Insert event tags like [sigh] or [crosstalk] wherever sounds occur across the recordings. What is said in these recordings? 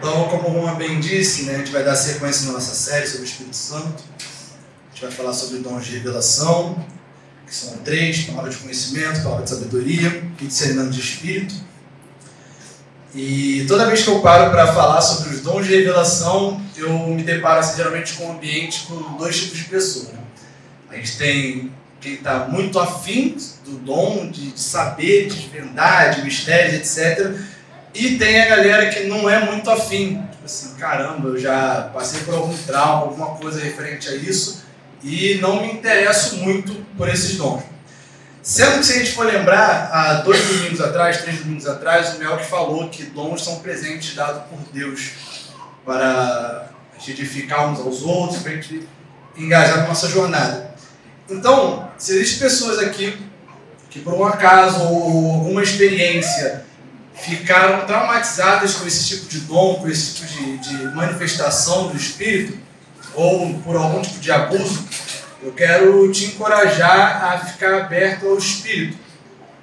Então, como o Juan bem disse, né, a gente vai dar sequência na nossa série sobre o Espírito Santo. A gente vai falar sobre dons de revelação, que são três: palavra de conhecimento, palavra de sabedoria e discernimento de espírito. E toda vez que eu paro para falar sobre os dons de revelação, eu me deparo assim, geralmente com um ambiente com dois tipos de pessoas. Né? A gente tem quem está muito afim do dom, de, de saber, de desvendar, de mistérios, etc. E tem a galera que não é muito afim. Tipo assim, caramba, eu já passei por algum trauma, alguma coisa referente a isso, e não me interesso muito por esses dons. Sendo que se a gente for lembrar, há dois domingos atrás, três domingos atrás, o Melk falou que dons são presentes dados por Deus para a gente edificar uns aos outros, para a gente engajar na nossa jornada. Então, se existem pessoas aqui que por um acaso ou alguma experiência ficaram traumatizadas com esse tipo de dom, com esse tipo de, de manifestação do Espírito, ou por algum tipo de abuso, eu quero te encorajar a ficar aberto ao Espírito.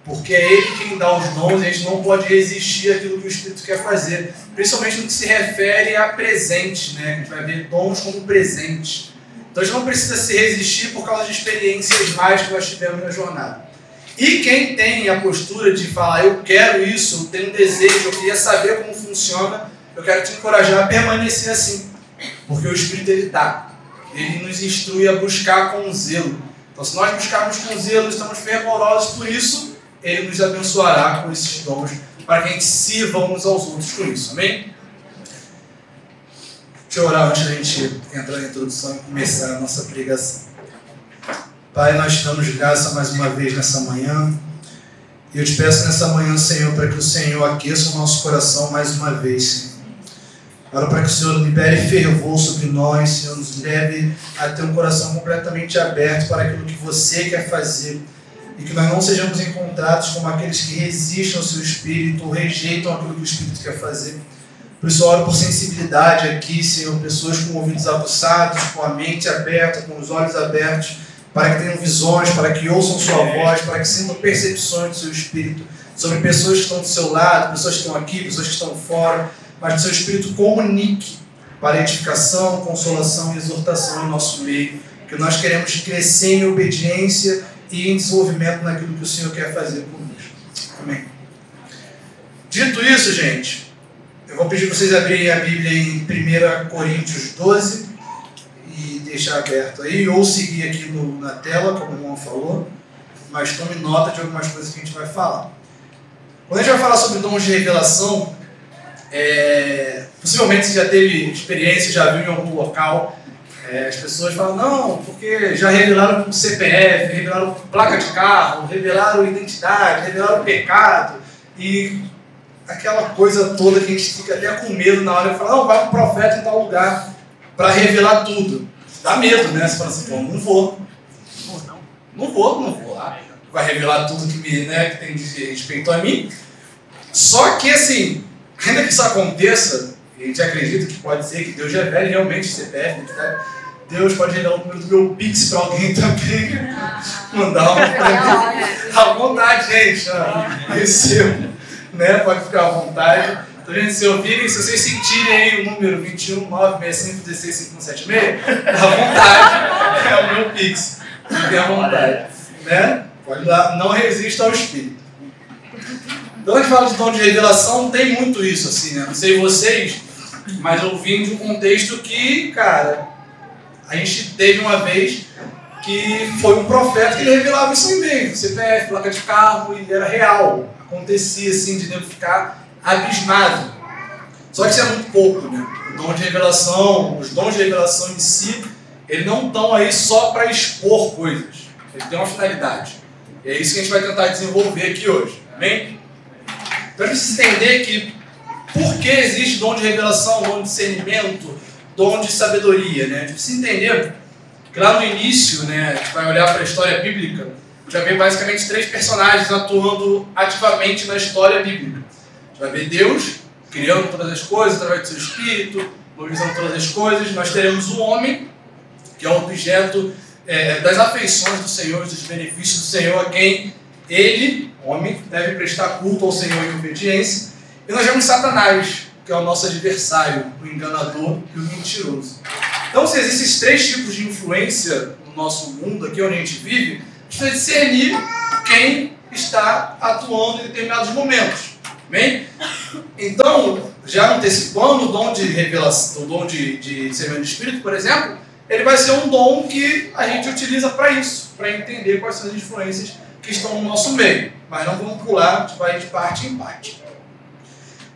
Porque é Ele quem dá os dons, a gente não pode resistir àquilo que o Espírito quer fazer. Principalmente no que se refere a presentes, né? A gente vai ver dons como presentes. Então a gente não precisa se resistir por causa de experiências mais que nós tivemos na jornada. E quem tem a postura de falar, eu quero isso, eu tenho um desejo, eu queria saber como funciona, eu quero te encorajar a permanecer assim. Porque o Espírito ele dá. Ele nos instrui a buscar com zelo. Então, se nós buscarmos com zelo, estamos fervorosos por isso, ele nos abençoará com esses dons, para que a gente sirva uns aos outros com isso. Amém? Deixa eu orar antes da gente entrar na introdução e começar a nossa pregação. Pai, nós te damos graça mais uma vez nessa manhã. E eu te peço nessa manhã, Senhor, para que o Senhor aqueça o nosso coração mais uma vez, Senhor. Para que o Senhor libere fervor sobre nós, Senhor, nos leve a ter um coração completamente aberto para aquilo que você quer fazer. E que nós não sejamos encontrados como aqueles que resistem ao seu Espírito ou rejeitam aquilo que o Espírito quer fazer. Por isso, oro por sensibilidade aqui, Senhor, pessoas com ouvidos aguçados, com a mente aberta, com os olhos abertos, para que tenham visões, para que ouçam Sua voz, para que sintam percepções do Seu Espírito sobre pessoas que estão do seu lado, pessoas que estão aqui, pessoas que estão fora, mas que Seu Espírito comunique para edificação, consolação e exortação em nosso meio, que nós queremos crescer em obediência e em desenvolvimento naquilo que o Senhor quer fazer conosco. Amém. Dito isso, gente, eu vou pedir vocês abrirem a Bíblia em 1 Coríntios 12 e deixar aberto aí, ou seguir aqui no, na tela, como o irmão falou, mas tome nota de algumas coisas que a gente vai falar. Quando a gente vai falar sobre dons de revelação, é, possivelmente você já teve experiência, já viu em algum local, é, as pessoas falam, não, porque já revelaram CPF, revelaram placa de carro, revelaram identidade, revelaram pecado, e aquela coisa toda que a gente fica até com medo na hora de falar, não, vai o profeta em tal lugar para revelar tudo. Dá medo, né? Você fala assim, pô, não vou. Não vou, não vou lá. Vai revelar tudo que, me, né, que tem de respeito a mim. Só que, assim, ainda que isso aconteça, a gente acredita que pode ser que Deus revele realmente o CPF, né? Deus pode revelar o número do meu Pix para alguém também. [laughs] Mandar uma. À vontade, gente. Recebo né? Pode ficar à vontade. Então, gente, se ouvirem, se vocês sentirem aí o número 21 965 16 5176, à vontade. É o meu Pix. Fiquem à vontade. Né? Pode lá, não resista ao Espírito. Então, a gente fala de dom de revelação, tem muito isso, assim, né? Não sei vocês, mas eu vim de um contexto que, cara, a gente teve uma vez que foi um profeta que ele revelava isso aí mesmo, CPF, placa de carro, e era real acontecia assim de nego ficar abismado. Só que isso é muito pouco, né? O dom de revelação, os dons de revelação em si, eles não estão aí só para expor coisas. Eles têm uma finalidade. E é isso que a gente vai tentar desenvolver aqui hoje. Amém? Então a gente precisa entender que por que existe dom de revelação, dom de discernimento, dom de sabedoria, né? A gente precisa entender que lá no início, né, a gente vai olhar para a história bíblica, já vê basicamente três personagens atuando ativamente na história bíblica. Vai ver Deus criando todas as coisas através do seu espírito, mobilizando todas as coisas. Nós teremos o homem, que é o objeto é, das afeições do Senhor, dos benefícios do Senhor, a quem ele, homem, deve prestar culto ao Senhor em obediência. E nós vemos Satanás, que é o nosso adversário, o enganador e o mentiroso. Então, se existem esses três tipos de influência no nosso mundo, aqui onde a gente vive, a gente precisa discernir quem está atuando em determinados momentos. Bem? Então, já antecipando o dom de revelação, o dom de, de discernimento de espírito, por exemplo, ele vai ser um dom que a gente utiliza para isso, para entender quais são as influências que estão no nosso meio. Mas não vamos pular, a gente vai de parte em parte.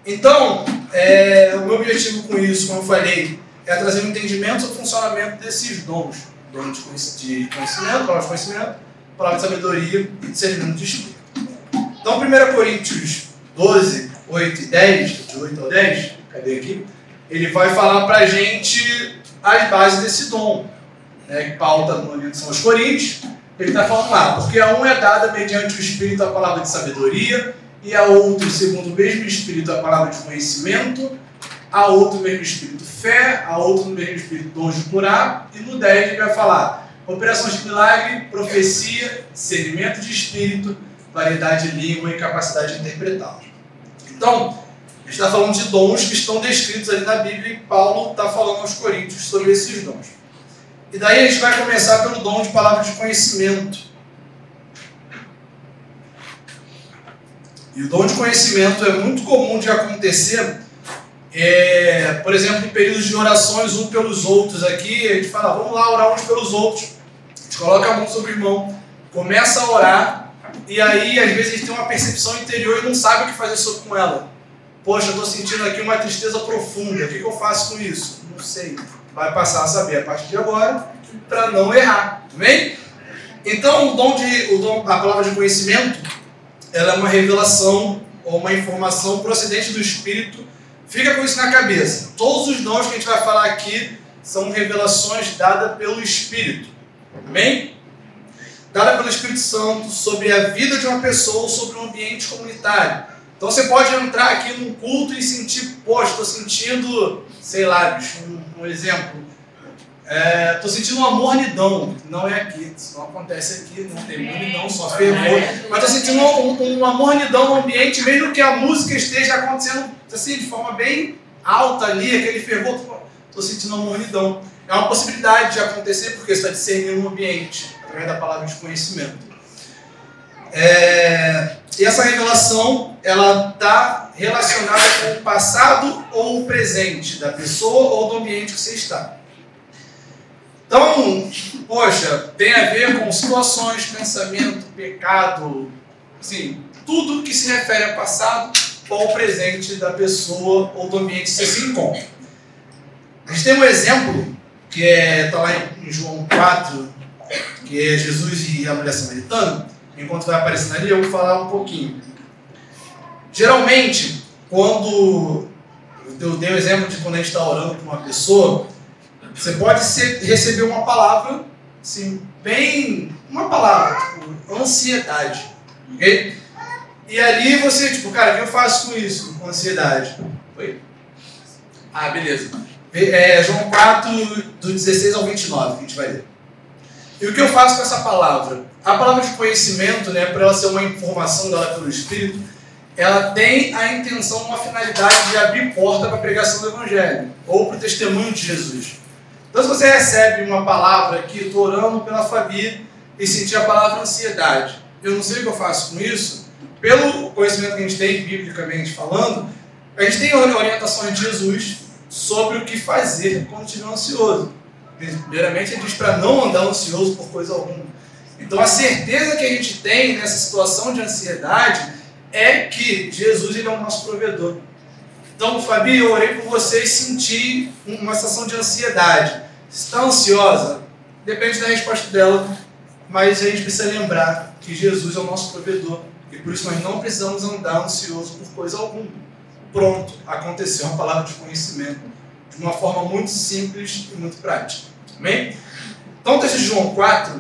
Então, é, o meu objetivo com isso, como eu falei, é trazer um entendimento sobre o funcionamento desses dons. Dom de conhecimento, palavra de conhecimento, palavra de sabedoria e discernimento de espírito. Então, 1 Coríntios 12, 8 e 10, de 8 ao 10, cadê aqui? Ele vai falar para a gente as bases desse dom. Né, que está no livro São Coríntios, ele está falando lá, porque a um é dada mediante o Espírito a palavra de sabedoria, e a outro, segundo o mesmo Espírito, a palavra de conhecimento, a outro, o mesmo Espírito, fé, a outro, no mesmo Espírito, dons de curar, e no 10 ele vai falar operações de milagre, profecia, discernimento de espírito, variedade de língua e capacidade de interpretá-los. Então, a gente está falando de dons que estão descritos ali na Bíblia e Paulo está falando aos Coríntios sobre esses dons. E daí a gente vai começar pelo dom de palavra de conhecimento. E o dom de conhecimento é muito comum de acontecer, é, por exemplo, em períodos de orações um pelos outros aqui, a gente fala, vamos lá orar uns pelos outros. A gente coloca a mão sobre o irmão, começa a orar, e aí às vezes a gente tem uma percepção interior e não sabe o que fazer com ela. Poxa, eu estou sentindo aqui uma tristeza profunda, o que, que eu faço com isso? Não sei. Vai passar a saber a partir de agora, para não errar. Amém? Então, o dom de, o dom, a palavra de conhecimento ela é uma revelação ou uma informação procedente do Espírito. Fica com isso na cabeça. Todos os dons que a gente vai falar aqui são revelações dadas pelo Espírito. Amém? Dada pelo Espírito Santo sobre a vida de uma pessoa ou sobre um ambiente comunitário. Então você pode entrar aqui num culto e sentir, poxa, estou sentindo, sei lá, bicho, um, um exemplo, Estou é, sentindo uma mornidão. Não é aqui, isso não acontece aqui, não tem mornidão, só fervor. Mas estou sentindo um, uma mornidão no ambiente, mesmo que a música esteja acontecendo assim, de forma bem alta ali, aquele fervor. Estou sentindo uma mornidão. É uma possibilidade de acontecer porque está discernindo o ambiente, através da palavra de conhecimento. É, e essa revelação, ela está relacionada com o passado ou o presente da pessoa ou do ambiente que você está. Então, poxa, tem a ver com situações, pensamento, pecado, assim, tudo que se refere ao passado ou ao presente da pessoa ou do ambiente que você se encontra. A gente tem um exemplo que está é, tá lá em João 4, que é Jesus e a mulher samaritana. Enquanto vai aparecendo ali, eu vou falar um pouquinho. Geralmente, quando eu dei o exemplo de quando a gente está orando por uma pessoa, você pode ser, receber uma palavra, assim, bem. Uma palavra, tipo, ansiedade. Ok? E ali você, tipo, cara, o que eu faço com isso, com ansiedade? Foi. Ah, beleza. É, João 4, do 16 ao 29, que a gente vai ler. E o que eu faço com essa palavra? A palavra de conhecimento, né, para ela ser uma informação dada pelo Espírito, ela tem a intenção, uma finalidade de abrir porta para a pregação do Evangelho, ou para o testemunho de Jesus. Então, se você recebe uma palavra aqui, estou orando pela família e sentir a palavra ansiedade, eu não sei o que eu faço com isso, pelo conhecimento que a gente tem, biblicamente falando, a gente tem orientações de Jesus sobre o que fazer quando estiver ansioso. Primeiramente, ele diz para não andar ansioso por coisa alguma. Então, a certeza que a gente tem nessa situação de ansiedade é que Jesus ele é o nosso provedor. Então, Fabi, eu orei por você e senti uma sensação de ansiedade. Está ansiosa? Depende da resposta dela, mas a gente precisa lembrar que Jesus é o nosso provedor e por isso nós não precisamos andar ansioso por coisa alguma. Pronto, aconteceu uma palavra de conhecimento de uma forma muito simples e muito prática. Amém? Então, o texto de João 4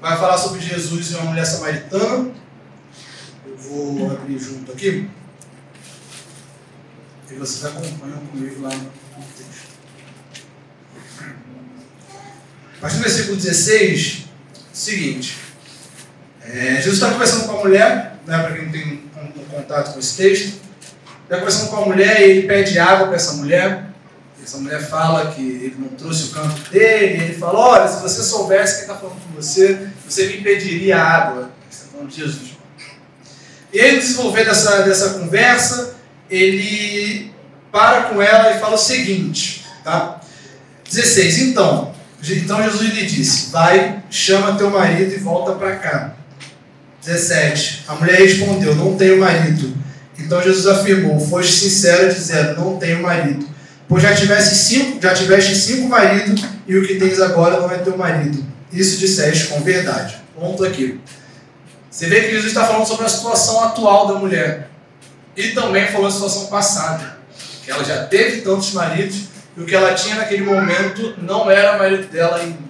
vai falar sobre Jesus e uma mulher samaritana. Eu vou abrir junto aqui. E vocês acompanham comigo lá no texto. A partir do versículo 16, seguinte. É, Jesus está conversando com a mulher, né, para quem não tem um, um contato com esse texto. está conversando com a mulher e ele pede água para essa mulher. Essa mulher fala que ele não trouxe o canto dele. Ele fala: Olha, se você soubesse quem está falando com você, você me pediria água. Está falando de Jesus. E aí, dessa, dessa conversa, ele para com ela e fala o seguinte: tá? 16. Então, então Jesus lhe disse: Vai, chama teu marido e volta para cá. 17. A mulher respondeu: Não tenho marido. Então Jesus afirmou: Foste sincero dizendo: Não tenho marido. Pois já tiveste cinco, já tiveste cinco maridos e o que tens agora não é teu marido. Isso disseste com verdade. Ponto aqui. Você vê que Jesus está falando sobre a situação atual da mulher. E também falou da situação passada. Que ela já teve tantos maridos e o que ela tinha naquele momento não era marido dela ainda.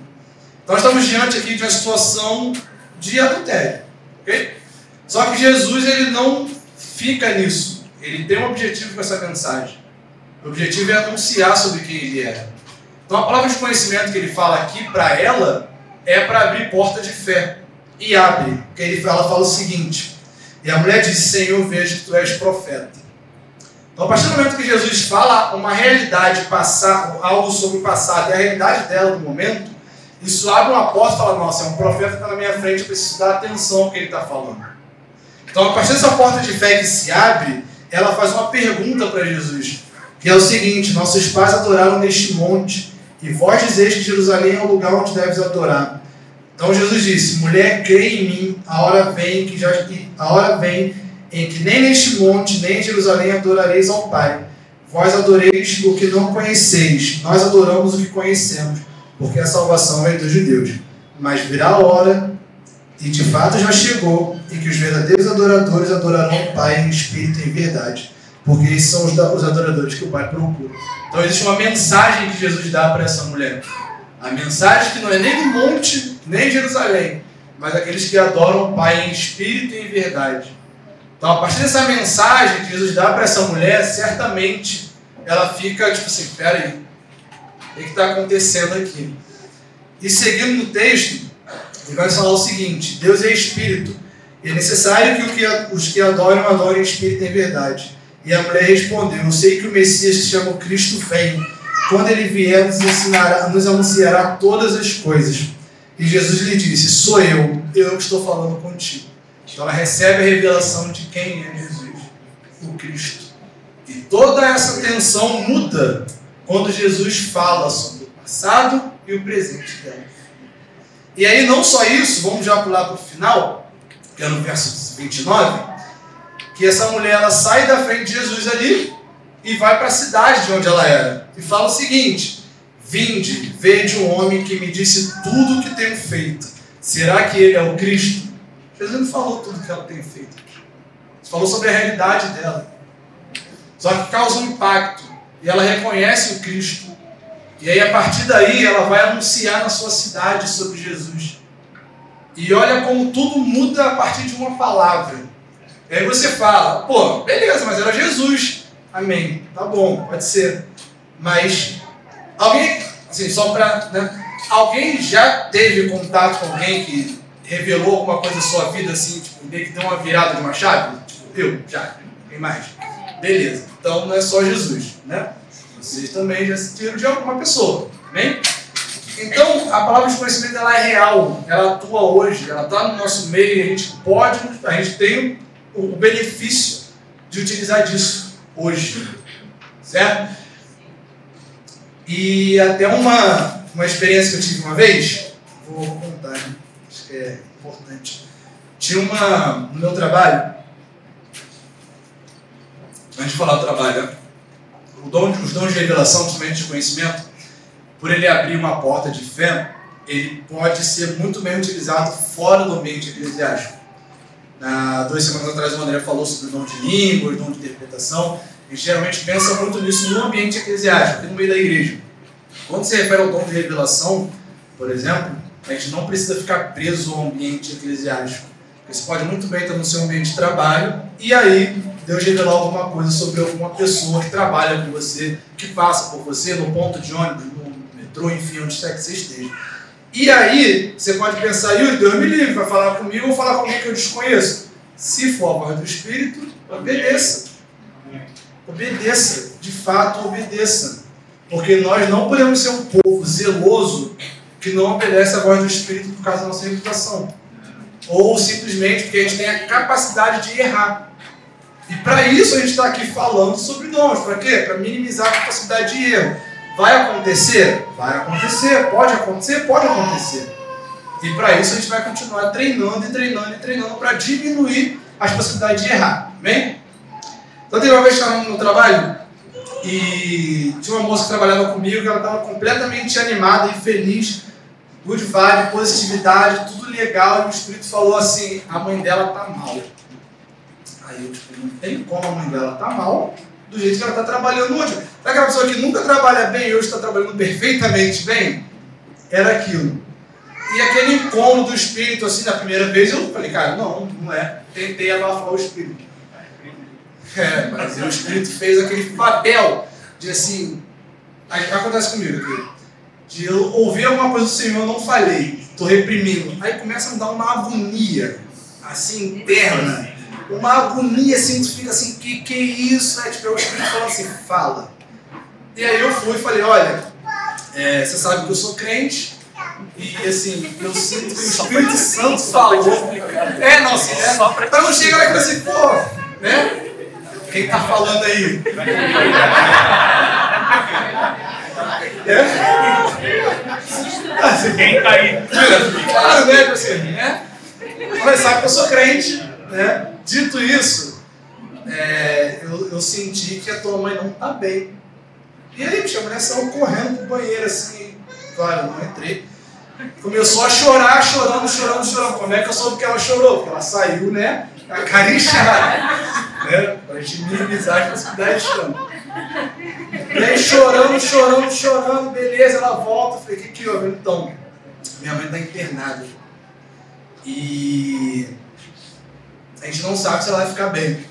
Então estamos diante aqui de uma situação de adultério. Okay? Só que Jesus ele não fica nisso. Ele tem um objetivo com essa mensagem. O objetivo é anunciar sobre quem ele é. Então a palavra de conhecimento que ele fala aqui para ela é para abrir porta de fé. E abre. Porque ele, ela fala o seguinte: E a mulher disse: Senhor, vejo que tu és profeta. Então, a partir do momento que Jesus fala uma realidade, passar, algo sobre o passado e a realidade dela no momento, isso abre uma porta e fala: Nossa, é um profeta que está na minha frente, eu preciso dar atenção ao que ele está falando. Então, a partir dessa porta de fé que se abre, ela faz uma pergunta para Jesus que é o seguinte: Nossos pais adoraram neste monte, e vós dizeis que Jerusalém é o lugar onde deves adorar. Então Jesus disse: Mulher, crê em mim, a hora vem que já a hora vem em que nem neste monte nem em Jerusalém adorareis ao Pai. Vós adoreis o que não conheceis, nós adoramos o que conhecemos, porque a salvação é dos judeus. Mas virá a hora, e de fato já chegou, em que os verdadeiros adoradores adorarão o Pai em espírito e em verdade porque esses são os, adoradores que o Pai procura. Então existe uma mensagem que Jesus dá para essa mulher. A mensagem que não é nem do monte, nem de Jerusalém, mas aqueles que adoram o Pai em espírito e em verdade. Então, a partir dessa mensagem que Jesus dá para essa mulher, certamente ela fica tipo assim: peraí, o que está acontecendo aqui? E seguindo no texto, ele vai falar o seguinte: Deus é espírito, e é necessário que os que adoram, adorem em espírito em verdade. E a mulher respondeu: Eu sei que o Messias que chama Cristo vem. Quando ele vier, nos, ensinará, nos anunciará todas as coisas. E Jesus lhe disse: Sou eu, eu que estou falando contigo. Então ela recebe a revelação de quem é Jesus, o Cristo. E toda essa tensão muda quando Jesus fala sobre o passado e o presente dela. E aí, não só isso, vamos já pular para o final, que é no verso 29 que essa mulher ela sai da frente de Jesus ali e vai para a cidade de onde ela era. E fala o seguinte: Vinde, vede um homem que me disse tudo o que tenho feito. Será que ele é o Cristo? Jesus não falou tudo o que ela tem feito. Ele falou sobre a realidade dela. Só que causa um impacto. E ela reconhece o Cristo. E aí, a partir daí, ela vai anunciar na sua cidade sobre Jesus. E olha como tudo muda a partir de uma palavra. E aí você fala, pô, beleza, mas era Jesus. Amém. Tá bom, pode ser. Mas alguém, assim, só para. Né, alguém já teve contato com alguém que revelou alguma coisa da sua vida, assim, tipo, meio que deu uma virada de uma chave? Tipo, eu, já. Quem mais? Beleza. Então não é só Jesus, né? Vocês também já sentiram de alguma pessoa. Amém? Então, a palavra de conhecimento ela é real, ela atua hoje, ela está no nosso meio, a gente pode, a gente tem o benefício de utilizar disso hoje. Certo? E até uma, uma experiência que eu tive uma vez, vou contar, né? acho que é importante. Tinha uma, no meu trabalho, antes de falar do trabalho, né? o dom, os dons de revelação, principalmente de conhecimento, por ele abrir uma porta de fé, ele pode ser muito bem utilizado fora do ambiente eclesiástico. Na, duas semanas atrás o André falou sobre o dom de língua, o dom de interpretação. Gente geralmente pensa muito nisso no ambiente eclesiástico, no meio da igreja. Quando se refere ao dom de revelação, por exemplo, a gente não precisa ficar preso ao ambiente eclesiástico. Você pode muito bem estar no seu ambiente de trabalho e aí Deus revelar alguma coisa sobre alguma pessoa que trabalha com você, que passa por você no ponto de ônibus, no metrô, enfim, onde quer que você esteja. E aí, você pode pensar, Yuri, Deus me livre, vai falar comigo ou falar com alguém que eu desconheço? Se for a voz do Espírito, beleza. Obedeça, de fato, obedeça. Porque nós não podemos ser um povo zeloso que não obedece a voz do Espírito por causa da nossa reputação. Ou simplesmente porque a gente tem a capacidade de errar. E para isso a gente está aqui falando sobre dons. Para quê? Para minimizar a capacidade de erro. Vai acontecer? Vai acontecer. Pode acontecer? Pode acontecer. E para isso a gente vai continuar treinando e treinando e treinando para diminuir as possibilidades de errar. Amém? Então teve uma vez que estava no trabalho e tinha uma moça que trabalhava comigo que ela estava completamente animada e feliz, good vibe, positividade, tudo legal, e o Espírito falou assim, a mãe dela tá mal. Aí eu tipo, não tem como a mãe dela tá mal do jeito que ela está trabalhando hoje. Sabe aquela pessoa que nunca trabalha bem e hoje está trabalhando perfeitamente bem? Era aquilo. E aquele incômodo do espírito, assim, na primeira vez, eu falei, cara, não, não é. Tentei abafar o espírito. É, mas o espírito fez aquele papel de assim. Aí acontece comigo aqui. De eu ouvir alguma coisa do Senhor, eu não falei, estou reprimindo. Aí começa a me dar uma agonia, assim, interna. Uma agonia, assim, tu fica assim, que que é isso? Né? Tipo, o espírito falando assim, fala. E aí eu fui e falei, olha, é, você sabe que eu sou crente, e assim, eu sinto que o Espírito Santo falou. É, não, assim, é, para não chegar lá e falar assim, pô, né? Quem tá falando aí? É? Quem tá aí? Claro, né? Tipo assim, né? Mas sabe que eu sou crente, né? Dito isso, é, eu, eu senti que a tua mãe não tá bem. E aí, a mulher saiu correndo pro banheiro, assim, claro, não entrei. Começou a chorar, chorando, chorando, chorando. Como é que eu soube que ela chorou? Porque ela saiu, né? A cara inchada. né? Pra gente minimizar as possibilidades de choro. E aí chorando, chorando, chorando, beleza, ela volta. Falei, o que que houve? Então, minha mãe está internada. E a gente não sabe se ela vai ficar bem.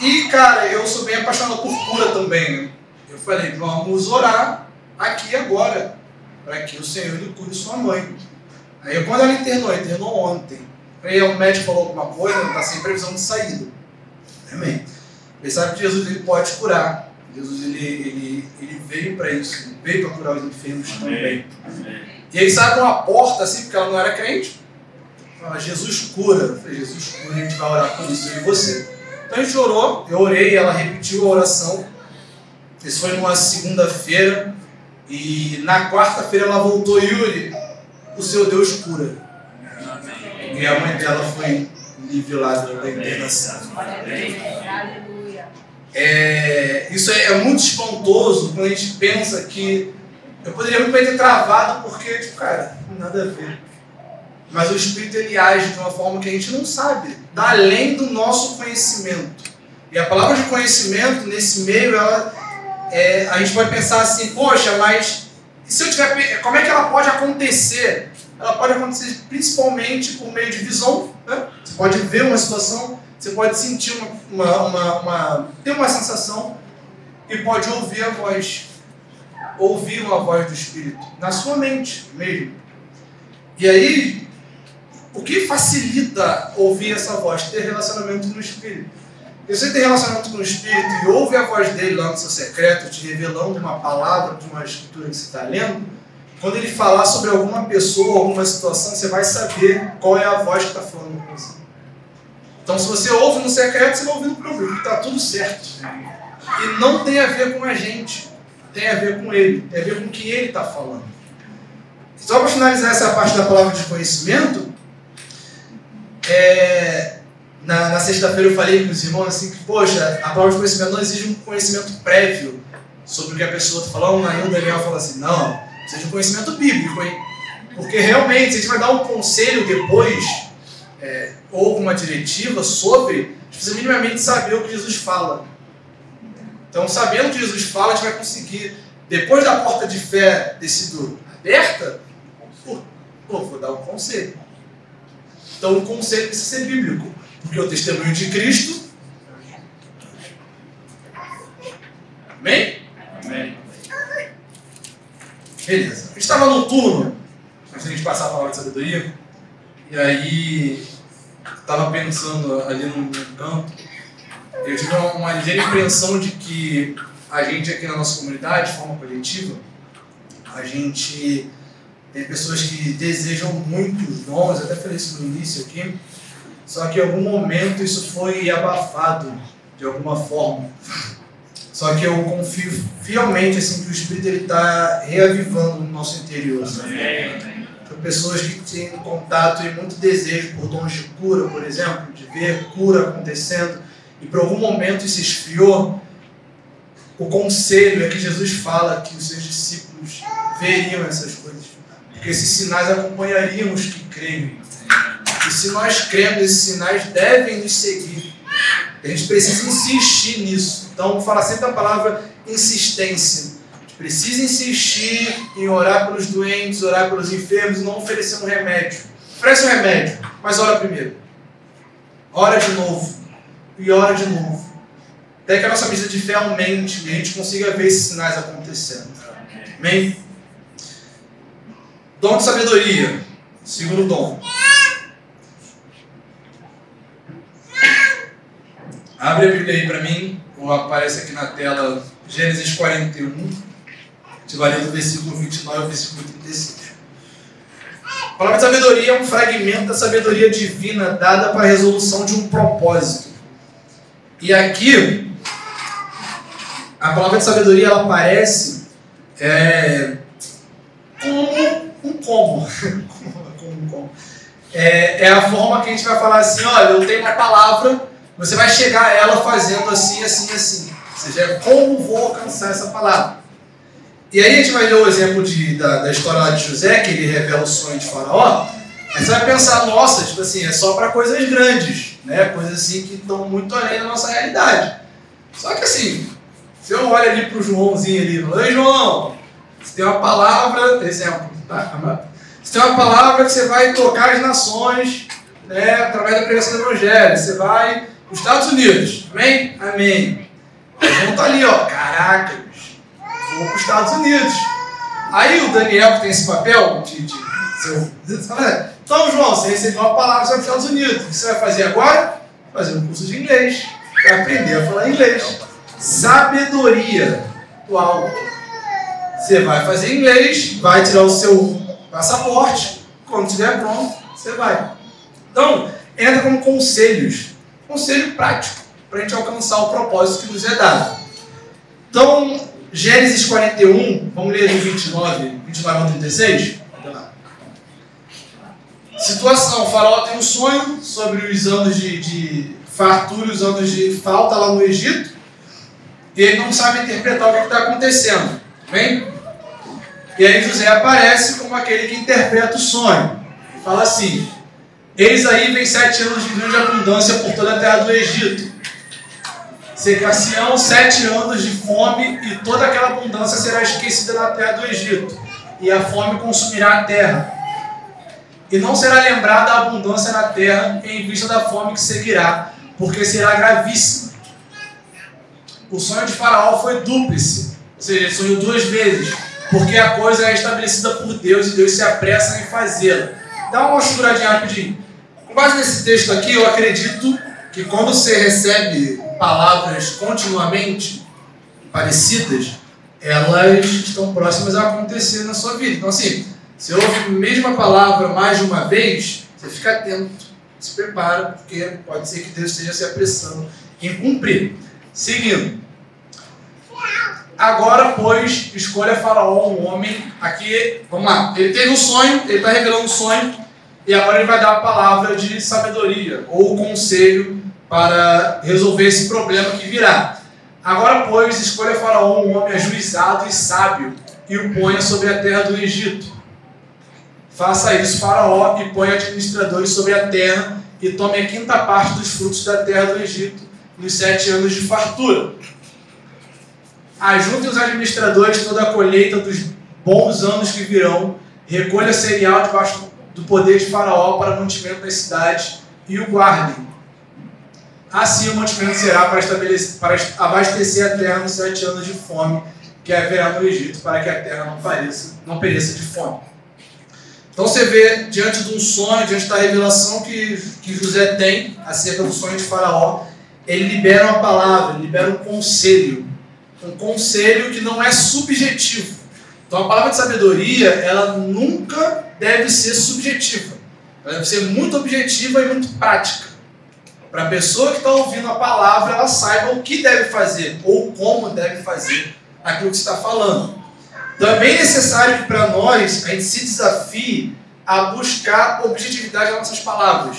E, cara, eu sou bem apaixonado por cura também, né? Eu falei, vamos orar aqui agora para que o Senhor lhe cure sua mãe. Aí quando ela internou, internou ontem. Aí o médico falou alguma coisa, está sem previsão de saída. Amém. Ele sabe que Jesus ele pode curar. Jesus ele, ele, ele veio para isso, ele veio para curar os enfermos também. Amém. E ele sabe uma porta assim, porque ela não era crente. Fala, Jesus cura. Eu falei, Jesus cura, a gente vai orar por isso, eu e você. Então a gente orou, eu orei, ela repetiu a oração. Isso foi numa segunda-feira. E na quarta-feira ela voltou, Yuri, o seu Deus cura. E a mãe dela foi nivelada da internação. É, isso é, é, muito espantoso quando a gente pensa que eu poderia muito bem ter travado porque, tipo, cara, nada a ver. Mas o Espírito ele age de uma forma que a gente não sabe, está além do nosso conhecimento. E a palavra de conhecimento, nesse meio, ela é, a gente pode pensar assim, poxa, mas se eu tiver, como é que ela pode acontecer? Ela pode acontecer principalmente por meio de visão. Né? Você pode ver uma situação, você pode sentir uma, uma, uma, uma ter uma sensação e pode ouvir a voz, ouvir uma voz do Espírito na sua mente mesmo. E aí, o que facilita ouvir essa voz? Ter relacionamento no Espírito. E você tem relacionamento com o Espírito e ouve a voz dele lá no seu secreto, te revelando uma palavra de uma escritura que você está lendo, quando ele falar sobre alguma pessoa, alguma situação, você vai saber qual é a voz que está falando com você. Então, se você ouve no secreto, você vai ouvir no público, está tudo certo. E não tem a ver com a gente, tem a ver com ele, tem a ver com o que ele está falando. Só para finalizar essa parte da palavra de conhecimento, é, na, na sexta-feira eu falei com os irmãos assim que, poxa, a prova de conhecimento não exige um conhecimento prévio sobre o que a pessoa está falando. Aí o Daniel fala assim, não, precisa de um conhecimento bíblico, hein? Porque realmente, se a gente vai dar um conselho depois, é, ou uma diretiva sobre, a gente precisa minimamente saber o que Jesus fala. Então, sabendo o que Jesus fala, a gente vai conseguir, depois da porta de fé ter sido aberta, pô, pô vou dar um conselho. Então, o conselho precisa ser bíblico. Porque o testemunho de Cristo. Amém? Amém. Beleza. Estava no turno, antes de a gente passar a palavra de sabedoria, e aí estava pensando ali no, no canto, eu tive uma, uma ligeira impressão de que a gente aqui na nossa comunidade, de forma coletiva, a gente tem pessoas que desejam muito os dons, até falei isso no início aqui, só que em algum momento isso foi abafado de alguma forma. Só que eu confio fielmente assim, que o Espírito está reavivando no nosso interior. Sabe? Para pessoas que têm contato e muito desejo por dons de cura, por exemplo, de ver cura acontecendo, e por algum momento isso esfriou, o conselho é que Jesus fala que os seus discípulos veriam essas esses sinais acompanhariam os que creem. E se nós cremos, esses sinais devem nos seguir. A gente precisa insistir nisso. Então, falar sempre a palavra insistência. A gente precisa insistir em orar pelos doentes, orar pelos enfermos não oferecer um remédio. Oferece um remédio, mas ora primeiro. Ora de novo. E ora de novo até que a nossa medida de fé aumente e a gente consiga ver esses sinais acontecendo. Amém? Dom de sabedoria. Segundo dom. Abre a Bíblia aí para mim, ou aparece aqui na tela Gênesis 41. A gente vai ler do versículo 29 ao versículo 36. A palavra de sabedoria é um fragmento da sabedoria divina dada para a resolução de um propósito. E aqui, a palavra de sabedoria ela aparece é, como um como. como, É, é a forma que a gente vai falar assim, olha, eu tenho uma palavra, você vai chegar a ela fazendo assim, assim, assim. Ou seja, é como vou alcançar essa palavra. E aí a gente vai ler o exemplo de, da, da história lá de José, que ele revela o sonho de faraó. Aí você vai pensar, nossa, tipo assim, é só para coisas grandes, né? Coisas assim que estão muito além da nossa realidade. Só que assim, se eu olho ali para o Joãozinho ali, oi João, você tem uma palavra, exemplo, tá? Você tem uma palavra que você vai tocar as nações né, através da pregação do Evangelho. Você vai para os Estados Unidos. Amém? Amém. O João tá ali, ó. Caraca, vou para os Estados Unidos. Aí o Daniel, que tem esse papel de, de seu. Então, João, você recebeu uma palavra sobre os Estados Unidos. O que você vai fazer agora? Fazer um curso de inglês. Para aprender a falar inglês sabedoria do alto. Você vai fazer inglês, vai tirar o seu passaporte, quando estiver pronto, você vai. Então, entra como conselhos, conselho prático, para a gente alcançar o propósito que nos é dado. Então, Gênesis 41, vamos ler ali 29, 29 ao 36? Situação, o faraó tem um sonho sobre os anos de, de fartura os anos de falta lá no Egito e ele não sabe interpretar o que está acontecendo. Bem? E aí José aparece como aquele que interpreta o sonho. Fala assim: Eis aí vem sete anos de grande abundância por toda a terra do Egito. Secacião, sete anos de fome, e toda aquela abundância será esquecida na terra do Egito, e a fome consumirá a terra. E não será lembrada a abundância na terra em vista da fome que seguirá, porque será gravíssima o sonho de Faraó foi dúplice, seja, ele sonhou duas vezes, porque a coisa é estabelecida por Deus e Deus se apressa em fazê-la. Dá uma seguradinha rapidinho. Com base nesse texto aqui, eu acredito que quando você recebe palavras continuamente parecidas, elas estão próximas a acontecer na sua vida. Então, assim, se ouve a mesma palavra mais de uma vez, você fica atento, se prepara, porque pode ser que Deus esteja se apressando em cumprir. Seguindo. Agora, pois, escolha Faraó um homem. Aqui, vamos lá. Ele teve um sonho, ele está revelando um sonho, e agora ele vai dar a palavra de sabedoria ou conselho para resolver esse problema que virá. Agora, pois, escolha Faraó um homem ajuizado e sábio e o ponha sobre a terra do Egito. Faça isso, Faraó, e ponha administradores sobre a terra e tome a quinta parte dos frutos da terra do Egito nos sete anos de fartura. Ajunte os administradores toda a colheita dos bons anos que virão, recolha cereal debaixo do poder de Faraó para mantimento das cidades e o guardem. Assim o mantimento será para, para abastecer a terra nos sete anos de fome que haverá no Egito, para que a terra não, pareça, não pereça de fome. Então você vê, diante de um sonho, diante da revelação que, que José tem acerca do sonho de Faraó, ele libera uma palavra, libera um conselho. Um conselho que não é subjetivo. Então a palavra de sabedoria, ela nunca deve ser subjetiva. Ela deve ser muito objetiva e muito prática. Para a pessoa que está ouvindo a palavra, ela saiba o que deve fazer ou como deve fazer aquilo que está falando. Também é necessário que para nós a gente se desafie a buscar objetividade nas nossas palavras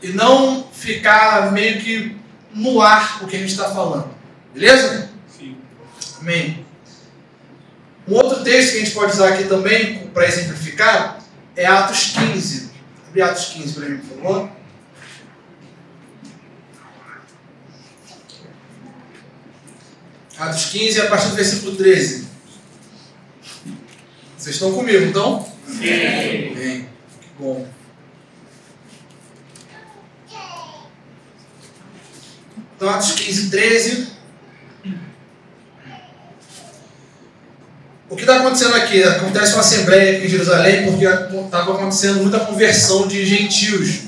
e não ficar meio que no ar o que a gente está falando. Beleza? Amém. Um outro texto que a gente pode usar aqui também para exemplificar é Atos 15. Abre Atos 15 para mim, por favor. Atos 15, a partir do versículo 13. Vocês estão comigo, então? Sim. Bem, que bom. Então, Atos 15, 13. O que está acontecendo aqui? Acontece uma assembleia aqui em Jerusalém porque estava acontecendo muita conversão de gentios.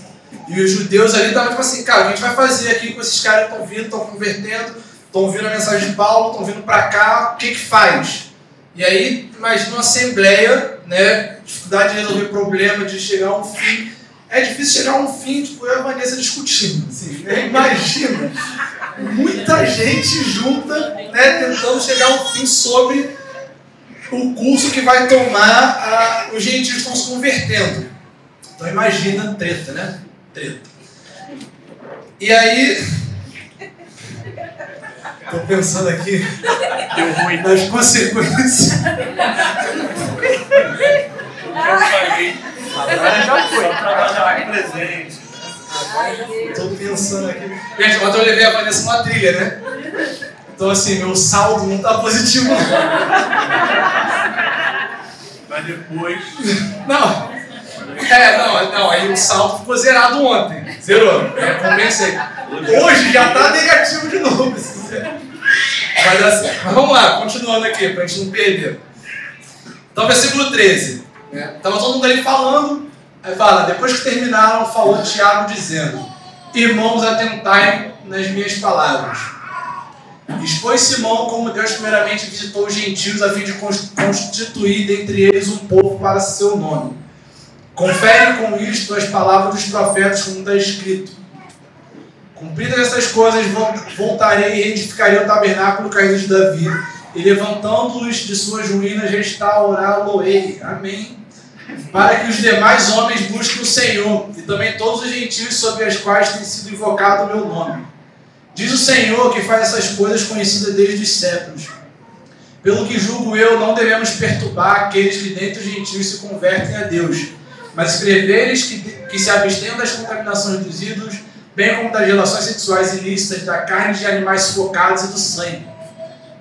E os judeus ali estavam tipo assim, cara, o que a gente vai fazer aqui com esses caras que estão vindo, estão convertendo, estão ouvindo a mensagem de Paulo, estão vindo para cá, o que que faz? E aí, imagina uma assembleia, né, dificuldade de resolver problema, de chegar a um fim. É difícil chegar a um fim, tipo, eu e a Vanessa discutindo, assim, né? imagina. Muita gente junta, né, tentando chegar a um fim sobre o curso que vai tomar a, os gentios estão se convertendo. Então imagina treta, né? Treta. E aí. Estou pensando aqui Deu ruim. nas consequências. Já paguei. Agora já foi. Só trabalhar com presente. Estou pensando aqui. Gente, ontem eu levei a Vanessa numa trilha, né? Então assim, meu saldo não tá positivo. Mas depois. Não. É, não, não, aí o saldo ficou zerado ontem. Zerou. É, compensei. Hoje já tá negativo de novo. Mas vamos lá, continuando aqui, pra gente não perder. Então, versículo 13. Né? Tava todo mundo ali falando. Aí fala, depois que terminaram, falou Tiago dizendo: Irmãos, atentai nas minhas palavras. Expôs Simão como Deus primeiramente visitou os gentios a fim de cons- constituir dentre eles um povo para seu nome. Confere com isto as palavras dos profetas, como está escrito. Cumpridas essas coisas, vol- voltarei e edificarei o tabernáculo caído de Davi, e levantando-os de suas ruínas, restaurá-lo-ei. Amém. Para que os demais homens busquem o Senhor, e também todos os gentios sobre as quais tem sido invocado o meu nome. Diz o Senhor que faz essas coisas conhecidas desde os séculos. Pelo que julgo eu, não devemos perturbar aqueles que dentre os gentios se convertem a Deus, mas escreveres que, que se abstenham das contaminações dos ídolos, bem como das relações sexuais ilícitas, da carne de animais sufocados e do sangue.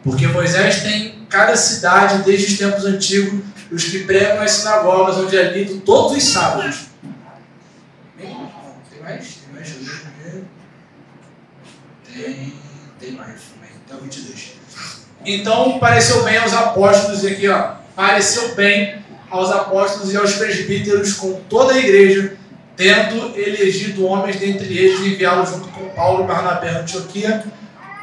Porque Moisés tem em cada cidade, desde os tempos antigos, os que pregam nas sinagogas, onde é lido todos os sábados. Tem mais? Tem mais? Deixa eu ver. Tem, tem mais também, até o 22. Então pareceu bem aos apóstolos, e aqui ó, pareceu bem aos apóstolos e aos presbíteros com toda a igreja, tendo elegido homens dentre eles e enviá-los junto com Paulo Barnabé a Antioquia,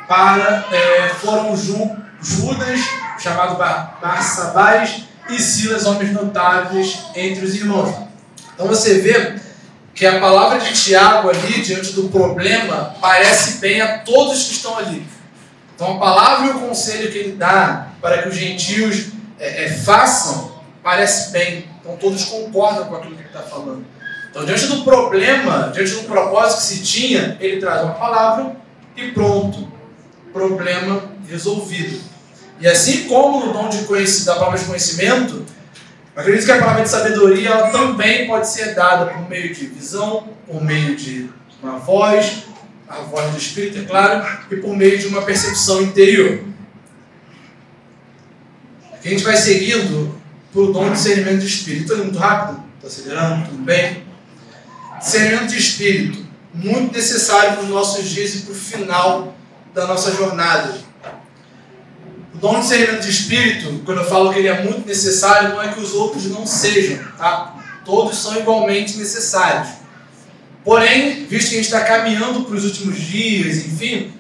para, é, foram Ju, Judas, chamado Bar, Barsabás, e Silas, homens notáveis entre os irmãos. Então você vê que a palavra de Tiago ali, diante do problema, parece bem a todos que estão ali. Então a palavra e o conselho que ele dá para que os gentios é, é, façam, parece bem. Então todos concordam com aquilo que ele está falando. Então, diante do problema, diante do propósito que se tinha, ele traz uma palavra e pronto, problema resolvido. E assim como no dom de da palavra de conhecimento, acredito que a palavra de sabedoria ela também pode ser dada por meio de visão, por meio de uma voz, a voz do Espírito, é claro, e por meio de uma percepção interior. Aqui a gente vai seguindo por dom de discernimento de Espírito. Estou indo muito rápido? Estou acelerando? Tudo bem? Discernimento de Espírito, muito necessário para os nossos dias e para o final da nossa jornada. O dom de discernimento de espírito, quando eu falo que ele é muito necessário, não é que os outros não sejam, tá? Todos são igualmente necessários. Porém, visto que a gente está caminhando para os últimos dias, enfim,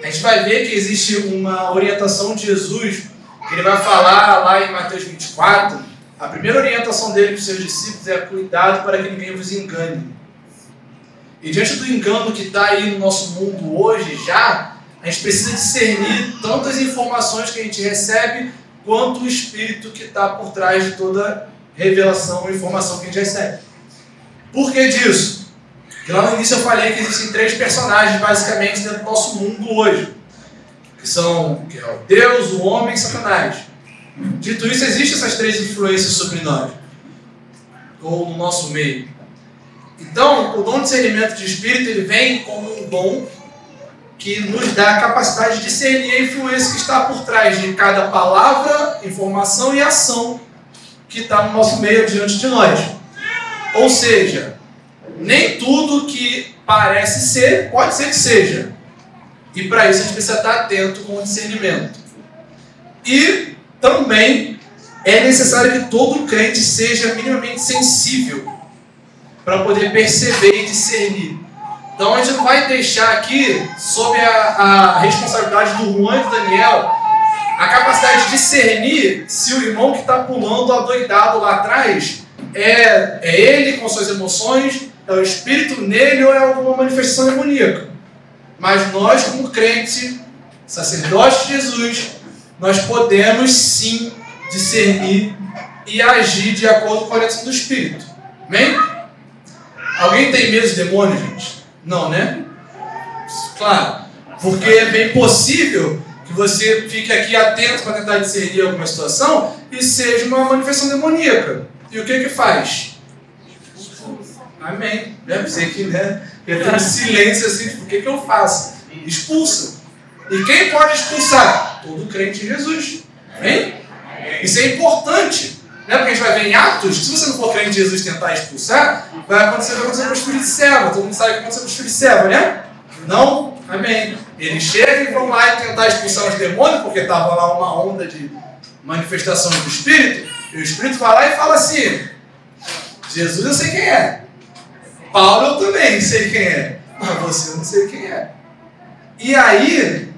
a gente vai ver que existe uma orientação de Jesus, que ele vai falar lá em Mateus 24. A primeira orientação dele para os seus discípulos é cuidado para que ninguém vos engane. E diante do engano que está aí no nosso mundo hoje já, a gente precisa discernir tantas informações que a gente recebe, quanto o espírito que está por trás de toda revelação ou informação que a gente recebe. Por que disso? Que lá no início eu falei que existem três personagens basicamente dentro do nosso mundo hoje. Que são que é o Deus, o homem e Satanás. Dito isso, existem essas três influências sobre nós. Ou no nosso meio. Então, o dom de discernimento de espírito ele vem como um dom que nos dá a capacidade de discernir a influência que está por trás de cada palavra, informação e ação que está no nosso meio diante de nós. Ou seja, nem tudo que parece ser, pode ser que seja. E para isso a gente precisa estar atento com o discernimento. E também é necessário que todo crente seja minimamente sensível para poder perceber e discernir. Então a gente vai deixar aqui, sob a, a responsabilidade do Juan e do Daniel, a capacidade de discernir se o irmão que está pulando adoidado lá atrás é, é ele com suas emoções, é o espírito nele ou é alguma manifestação demoníaca. Mas nós, como crente, sacerdote de Jesus, nós podemos sim discernir e agir de acordo com a orientação do Espírito. Amém? Alguém tem medo de demônio, gente? Não, né? Claro. Porque é bem possível que você fique aqui atento para tentar discernir alguma situação e seja uma manifestação demoníaca. E o que que faz? Amém. Né? Você que né, ter um silêncio assim, tipo, o que, que eu faço? Expulsa. E quem pode expulsar? Todo crente em Jesus. Amém? Isso é importante. Né? Porque a gente vai ver em Atos, se você não for crente em Jesus tentar expulsar, vai acontecer, vai acontecer com o espírito de serva. Todo mundo sabe o que aconteceu com o espírito de serva, né? Não? Amém. Eles chegam e vão lá e tentar expulsar os demônios, porque estava lá uma onda de manifestações do espírito. E o espírito vai lá e fala assim: Jesus eu sei quem é. Paulo eu também sei quem é, mas você eu não sei quem é. E aí,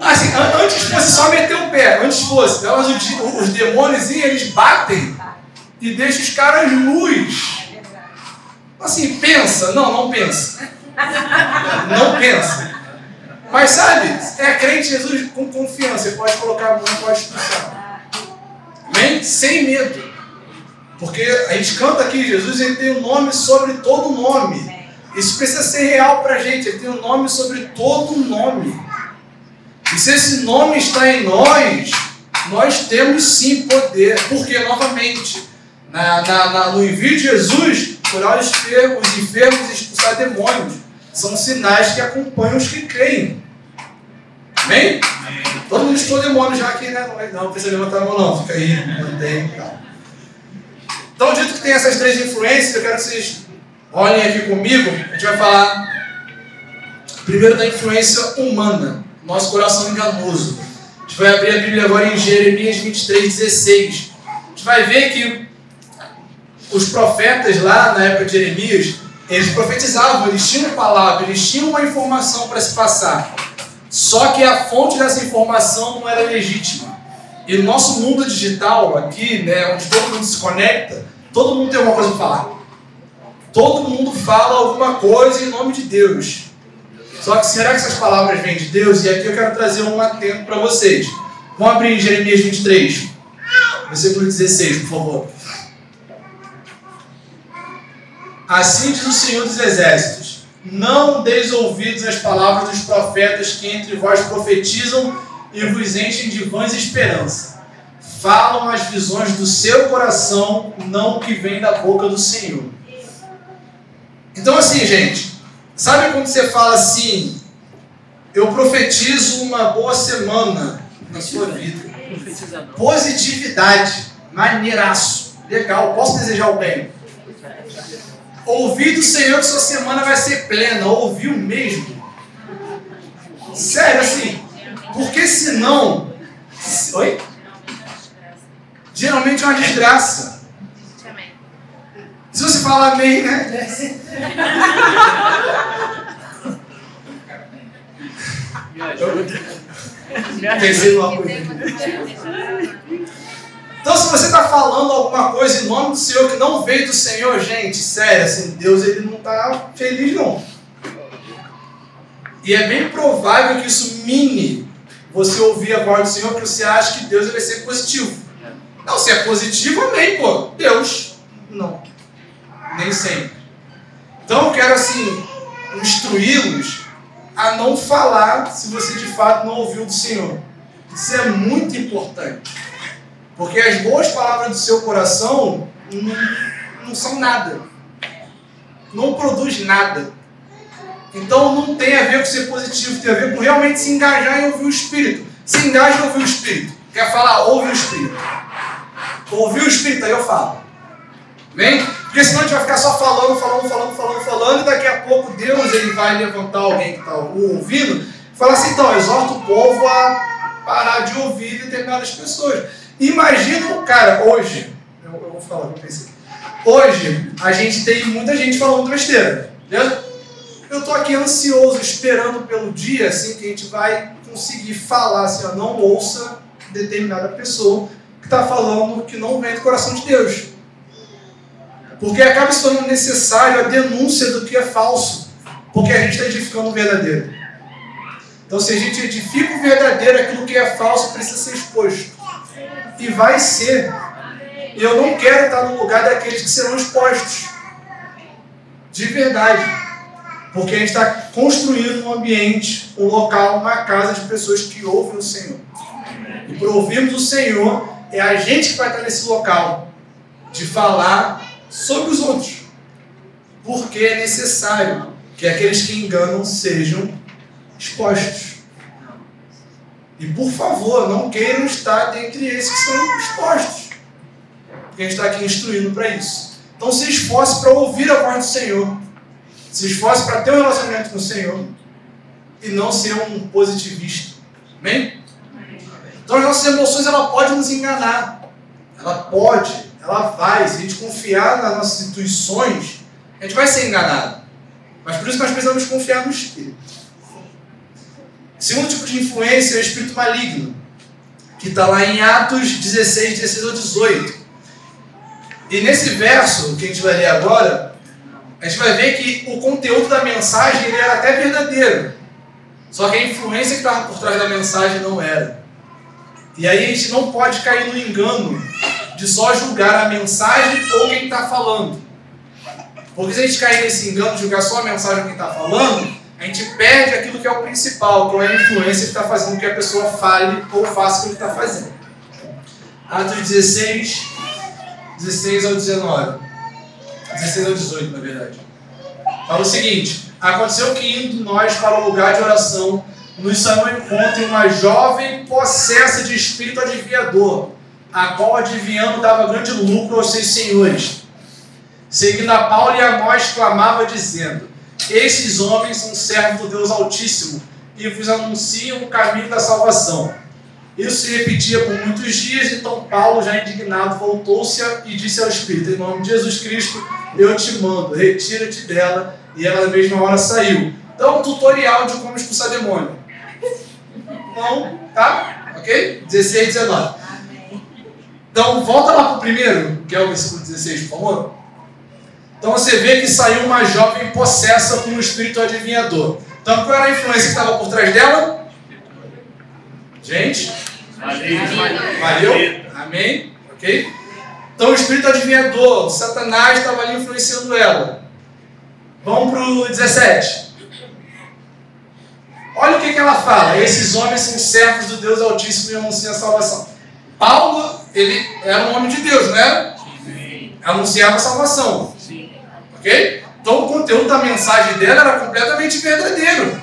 assim, antes fosse só meter o pé, antes fosse, mas os, os demônios eles batem e deixam os caras nus. Assim, pensa, não, não pensa. Não pensa. Mas sabe, é crente Jesus com confiança, você pode colocar a mão, pode expulsar. Amém? Sem medo. Porque a gente canta aqui, Jesus ele tem um nome sobre todo nome. Isso precisa ser real para a gente, ele tem um nome sobre todo nome. E se esse nome está em nós, nós temos sim poder. Porque, novamente, na, na, na, no envio de Jesus, curar os enfermos, os enfermos e expulsar demônios, são sinais que acompanham os que creem. Amém? Amém. Todo mundo expulsou demônio já aqui, né? Não, não precisa levantar a mão, não. Fica aí, mantém, calma. Então, dito que tem essas três influências, eu quero que vocês olhem aqui comigo. A gente vai falar primeiro da influência humana, nosso coração enganoso. A gente vai abrir a Bíblia agora em Jeremias 23, 16. A gente vai ver que os profetas lá na época de Jeremias, eles profetizavam, eles tinham palavra, eles tinham uma informação para se passar. Só que a fonte dessa informação não era legítima. E no nosso mundo digital aqui, né, onde todo mundo se conecta, todo mundo tem alguma coisa para falar. Todo mundo fala alguma coisa em nome de Deus. Só que será que essas palavras vêm de Deus? E aqui eu quero trazer um atento para vocês. Vamos abrir em Jeremias 23, versículo 16, por favor. Assim diz o Senhor dos Exércitos: Não deis ouvidos às palavras dos profetas que entre vós profetizam e vos enchem de vãs esperança. Falam as visões do seu coração, não o que vem da boca do Senhor. Então, assim, gente, sabe quando você fala assim, eu profetizo uma boa semana na sua vida? Positividade, maneiraço, legal, posso desejar o bem. Ouvir do Senhor que sua semana vai ser plena, ouviu mesmo. Sério, assim, porque senão. Oi? Geralmente é uma desgraça. Se você fala amém, né? Pensei numa coisa. Então, se você está falando alguma coisa em nome do Senhor que não veio do Senhor, gente, sério, assim, Deus ele não está feliz, não. E é bem provável que isso mine você ouvir a voz do Senhor, porque você acha que Deus vai ser positivo. Não, se é positivo, amém, pô. Deus, não. Nem sempre. Então, eu quero, assim, instruí-los a não falar se você de fato não ouviu do Senhor. Isso é muito importante. Porque as boas palavras do seu coração não, não são nada. Não produz nada. Então não tem a ver com ser positivo, tem a ver com realmente se engajar em ouvir o Espírito. Se engaja em ouvir o Espírito. Quer falar, ouve o Espírito. Ouvir o Espírito, aí eu falo. Amém? Porque senão a gente vai ficar só falando, falando, falando, falando, falando, e daqui a pouco Deus ele vai levantar alguém que está ouvindo e falar assim, então, exorta o povo a parar de ouvir determinadas pessoas. Imagina o cara, hoje, eu, eu vou falar, eu pensei. Hoje, a gente tem muita gente falando besteira, beleza? Eu estou aqui ansioso, esperando pelo dia assim que a gente vai conseguir falar assim, ó, não ouça determinada pessoa que está falando que não vem do coração de Deus. Porque acaba se tornando necessário a denúncia do que é falso, porque a gente está edificando o verdadeiro. Então, se a gente edifica o verdadeiro, aquilo que é falso precisa ser exposto. E vai ser. E eu não quero estar no lugar daqueles que serão expostos. De verdade. Porque a gente está construindo um ambiente, um local, uma casa de pessoas que ouvem o Senhor. E por ouvirmos o Senhor, é a gente que vai estar nesse local de falar sobre os outros. Porque é necessário que aqueles que enganam sejam expostos. E por favor, não queiram estar dentre esses que são expostos. Porque a gente está aqui instruindo para isso. Então se esforce para ouvir a voz do Senhor. Se esforce para ter um relacionamento com o Senhor. E não ser um positivista. Amém? Então as nossas emoções ela pode nos enganar. Ela pode, ela vai. Se a gente confiar nas nossas intuições, a gente vai ser enganado. Mas por isso nós precisamos confiar no Espírito. Segundo tipo de influência é o espírito maligno, que está lá em Atos 16, 16 ou 18. E nesse verso que a gente vai ler agora, a gente vai ver que o conteúdo da mensagem era até verdadeiro. Só que a influência que estava por trás da mensagem não era. E aí a gente não pode cair no engano de só julgar a mensagem ou quem está falando. Porque se a gente cair nesse engano de julgar só a mensagem ou quem está falando, a gente perde aquilo que é o principal, que é a influência que está fazendo com que a pessoa fale ou faça o que está fazendo. Atos 16, 16 ao 19. 16 ao 18, na verdade. Fala o seguinte: Aconteceu que indo nós para o lugar de oração, nos saiu ao encontro uma jovem possessa de espírito adivinhador, a qual adivinhando dava grande lucro aos seus senhores. Seguindo a Paulo e a nós, clamava dizendo: esses homens são servos do Deus Altíssimo e vos anunciam o caminho da salvação. Isso se repetia por muitos dias, então Paulo, já indignado, voltou-se e disse ao Espírito: Em nome de Jesus Cristo, eu te mando, retira-te dela. E ela, na mesma hora, saiu. Então, tutorial de como expulsar demônio. Não, tá? Ok? 16 e 19. Então, volta lá para o primeiro, que é o versículo 16, por favor. Então você vê que saiu uma jovem possessa com um espírito adivinhador. Então qual era a influência que estava por trás dela? Gente? Valeu? Amém? Ok? Então o espírito adivinhador, Satanás estava ali influenciando ela. Vamos para o 17. Olha o que, que ela fala. Esses homens são servos do Deus Altíssimo e anunciam a salvação. Paulo, ele era um homem de Deus, não era? Anunciava a salvação. Ok? Então o conteúdo da mensagem dela era completamente verdadeiro.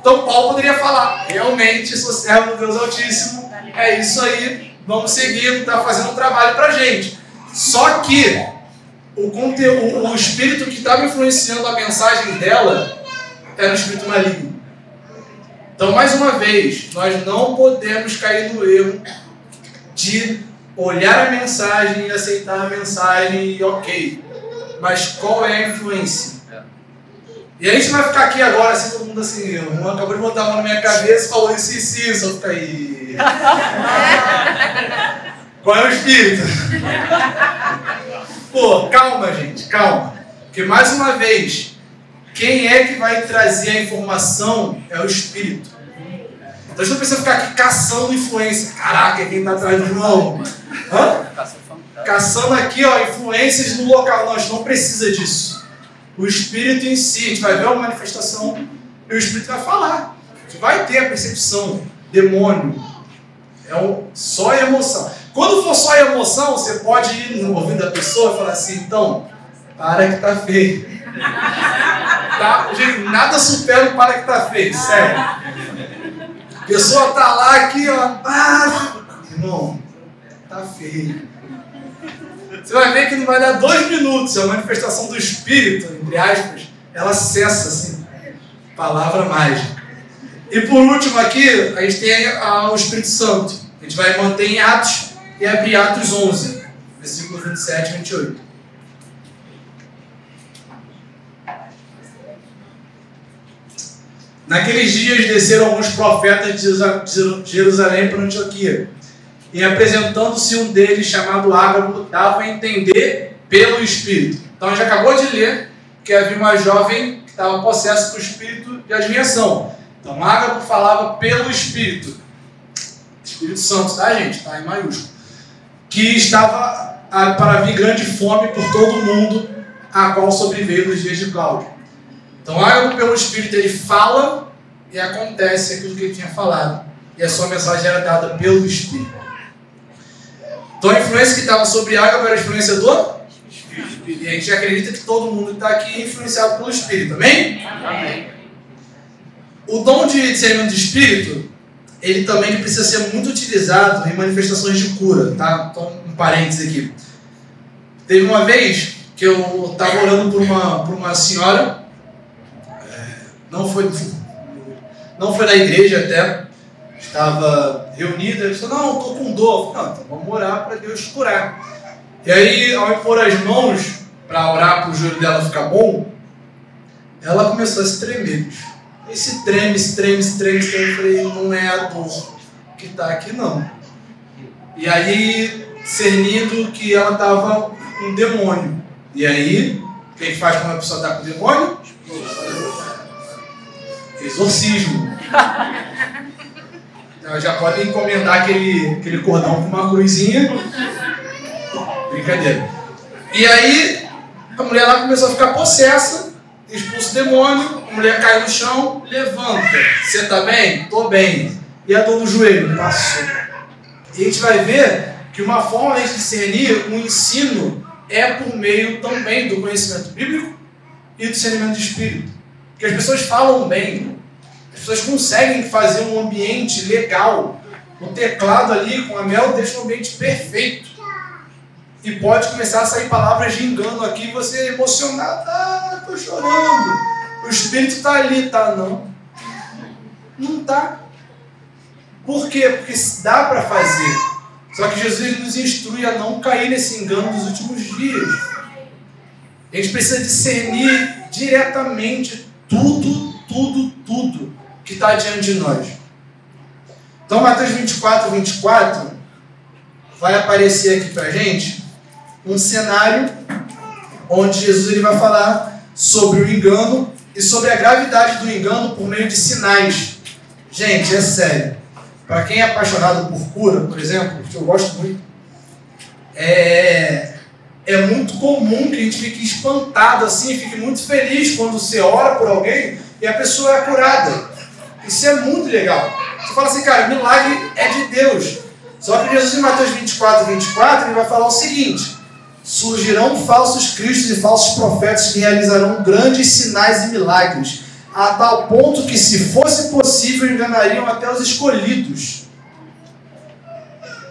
Então Paulo poderia falar: realmente sou servo do Deus Altíssimo, é isso aí, vamos seguir, está fazendo um trabalho para gente. Só que o, conteúdo, o espírito que estava influenciando a mensagem dela era o espírito maligno. Então, mais uma vez, nós não podemos cair no erro de olhar a mensagem e aceitar a mensagem e ok. mas qual é a influência? E a gente vai ficar aqui agora, assim, todo mundo assim, o Juan acabou de botar a mão na minha cabeça e falou isso, isso, isso, eu fico aí. [laughs] Qual é o espírito? Pô, calma, gente, calma. Porque mais uma vez, quem é que vai trazer a informação é o espírito. Então a gente não precisa ficar aqui caçando influência. Caraca, quem está atrás do João? Hã? Caçando aqui, ó, influências no local. Nós não precisa disso. O espírito em si, a gente vai ver uma manifestação e o espírito vai falar. A gente vai ter a percepção, demônio. É um, só emoção. Quando for só emoção, você pode ir no ouvido da pessoa e falar assim, então, para que tá feio. [laughs] Tá? Gente, nada supera o para que tá feio, sério. Pessoa tá lá aqui, ó. Ah, irmão, tá feio. Você vai ver que não vai dar dois minutos, a manifestação do Espírito, entre aspas, ela cessa assim. Palavra mágica. E por último aqui, a gente tem o Espírito Santo. A gente vai manter em Atos e abrir Atos 11, versículo 27 e 28. Naqueles dias desceram alguns profetas de Jerusalém para Antioquia. E apresentando-se um deles, chamado Ágabo, dava a entender pelo Espírito. Então a gente acabou de ler que havia uma jovem que estava possessa por espírito de adivinhação. Então Ágabo falava pelo Espírito. Espírito Santo, tá, gente? Está em maiúsculo que estava para vir grande fome por todo o mundo, a qual sobreveio nos dias de Cláudio. Então, Ágabo, pelo Espírito, ele fala e acontece aquilo que ele tinha falado. E a sua mensagem era dada pelo Espírito. Então, a influência que estava sobre Ágabo era a influência do Espírito. E a gente acredita que todo mundo está aqui influenciado pelo Espírito, amém? Amém. O dom de discernimento de Espírito ele também precisa ser muito utilizado em manifestações de cura, tá? Então, um parênteses aqui. Teve uma vez que eu estava orando por uma, por uma senhora, é, não foi, não foi na igreja até, estava reunida, ela disse, não, estou com dor. Não, então vamos orar para Deus curar. E aí, ao impor as mãos para orar para o joelho dela ficar bom, ela começou a se tremer. Esse treme, esse treme, esse treme, esse treme, eu falei, não é a dor que está aqui não. E aí, cernido que ela estava um demônio. E aí, o que faz quando a pessoa está com demônio? Exorcismo. Então, já podem encomendar aquele, aquele cordão com uma cruzinha. Brincadeira. E aí, a mulher lá começou a ficar possessa expulsa o demônio, a mulher cai no chão, levanta. Você está bem? Estou bem. E a dor no joelho? Passou. E a gente vai ver que uma forma de discernir o ensino é por meio também do conhecimento bíblico e do discernimento de espírito. Porque as pessoas falam bem, as pessoas conseguem fazer um ambiente legal. O teclado ali com a mel deixa um ambiente perfeito. E pode começar a sair palavras de engano aqui, você é emocionado, ah, estou chorando. O Espírito está ali, tá? Não. Não está. Por quê? Porque dá para fazer. Só que Jesus nos instrui a não cair nesse engano dos últimos dias. A gente precisa discernir diretamente tudo, tudo, tudo que está diante de nós. Então, Mateus 24, 24 vai aparecer aqui para gente um cenário onde Jesus ele vai falar sobre o engano e sobre a gravidade do engano por meio de sinais. Gente, é sério. Para quem é apaixonado por cura, por exemplo, que eu gosto muito, é, é muito comum que a gente fique espantado assim, fique muito feliz quando você ora por alguém e a pessoa é curada. Isso é muito legal. Você fala assim, cara, milagre é de Deus. Só que Jesus em Mateus 24, 24, ele vai falar o seguinte: surgirão falsos cristos e falsos profetas que realizarão grandes sinais e milagres, a tal ponto que, se fosse possível, enganariam até os escolhidos.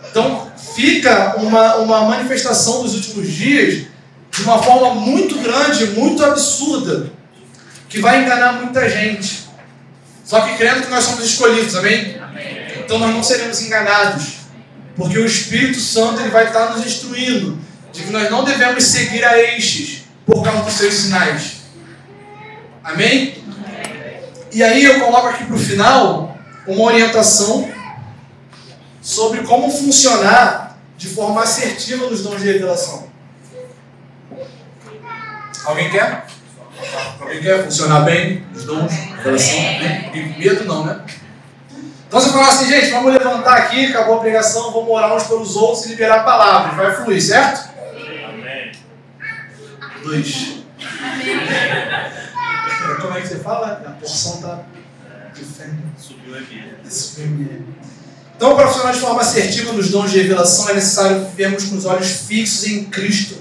Então, fica uma, uma manifestação dos últimos dias de uma forma muito grande, muito absurda, que vai enganar muita gente. Só que crendo que nós somos escolhidos, amém? amém. Então nós não seremos enganados, porque o Espírito Santo ele vai estar nos instruindo de que nós não devemos seguir a estes, por causa dos seus sinais. Amém? E aí eu coloco aqui para o final uma orientação sobre como funcionar de forma assertiva nos dons de revelação. Alguém quer? Alguém quer funcionar bem nos dons de revelação? E com medo não, né? Então você fala assim, gente, vamos levantar aqui, acabou a pregação, vamos orar uns pelos outros e liberar palavras. Vai fluir, certo? Amém. Dois. Amém. Como é que você fala? A porção está de fé. Subiu aqui. Então, para funcionar de forma assertiva nos dons de revelação, é necessário vivermos com os olhos fixos em Cristo,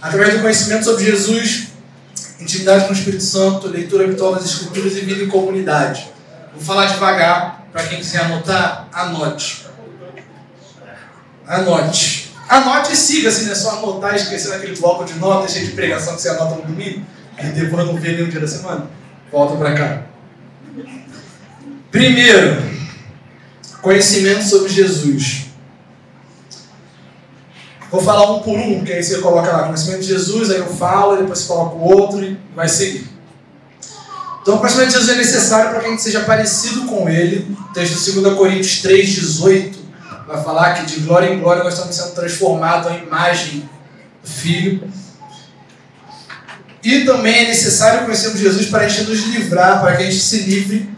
através do conhecimento sobre Jesus, intimidade com o Espírito Santo, leitura habitual das Escrituras e vida em comunidade. Vou falar devagar, para quem quiser anotar, anote. Anote. Anote e siga, assim, é só anotar e esquecer naquele bloco de notas cheio de pregação que você anota no domingo, e depois não vê nenhum dia da semana. Volta para cá. Primeiro, conhecimento sobre Jesus. Vou falar um por um, que aí você coloca lá conhecimento de Jesus, aí eu falo, depois você coloca o outro e vai seguir. Então, o conhecimento de Jesus é necessário para que a gente seja parecido com Ele. O texto de 2 Coríntios 3, 18 vai falar que de glória em glória nós estamos sendo transformados à imagem do Filho. E também é necessário conhecermos Jesus para a gente nos livrar, para que a gente se livre